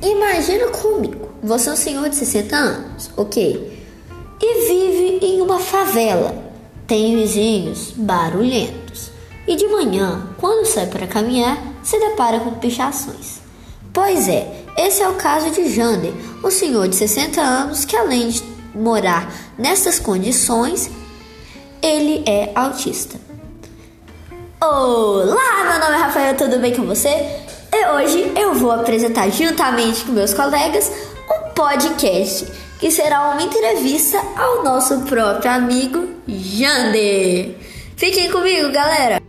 Imagina comigo, você é um senhor de 60 anos, ok? E vive em uma favela. Tem vizinhos barulhentos. E de manhã, quando sai para caminhar, se depara com pichações. Pois é, esse é o caso de Jander, um senhor de 60 anos que, além de morar nessas condições, ele é autista. Olá, meu nome é Rafael, tudo bem com você? hoje eu vou apresentar juntamente com meus colegas um podcast que será uma entrevista ao nosso próprio amigo Jander. Fiquem comigo, galera!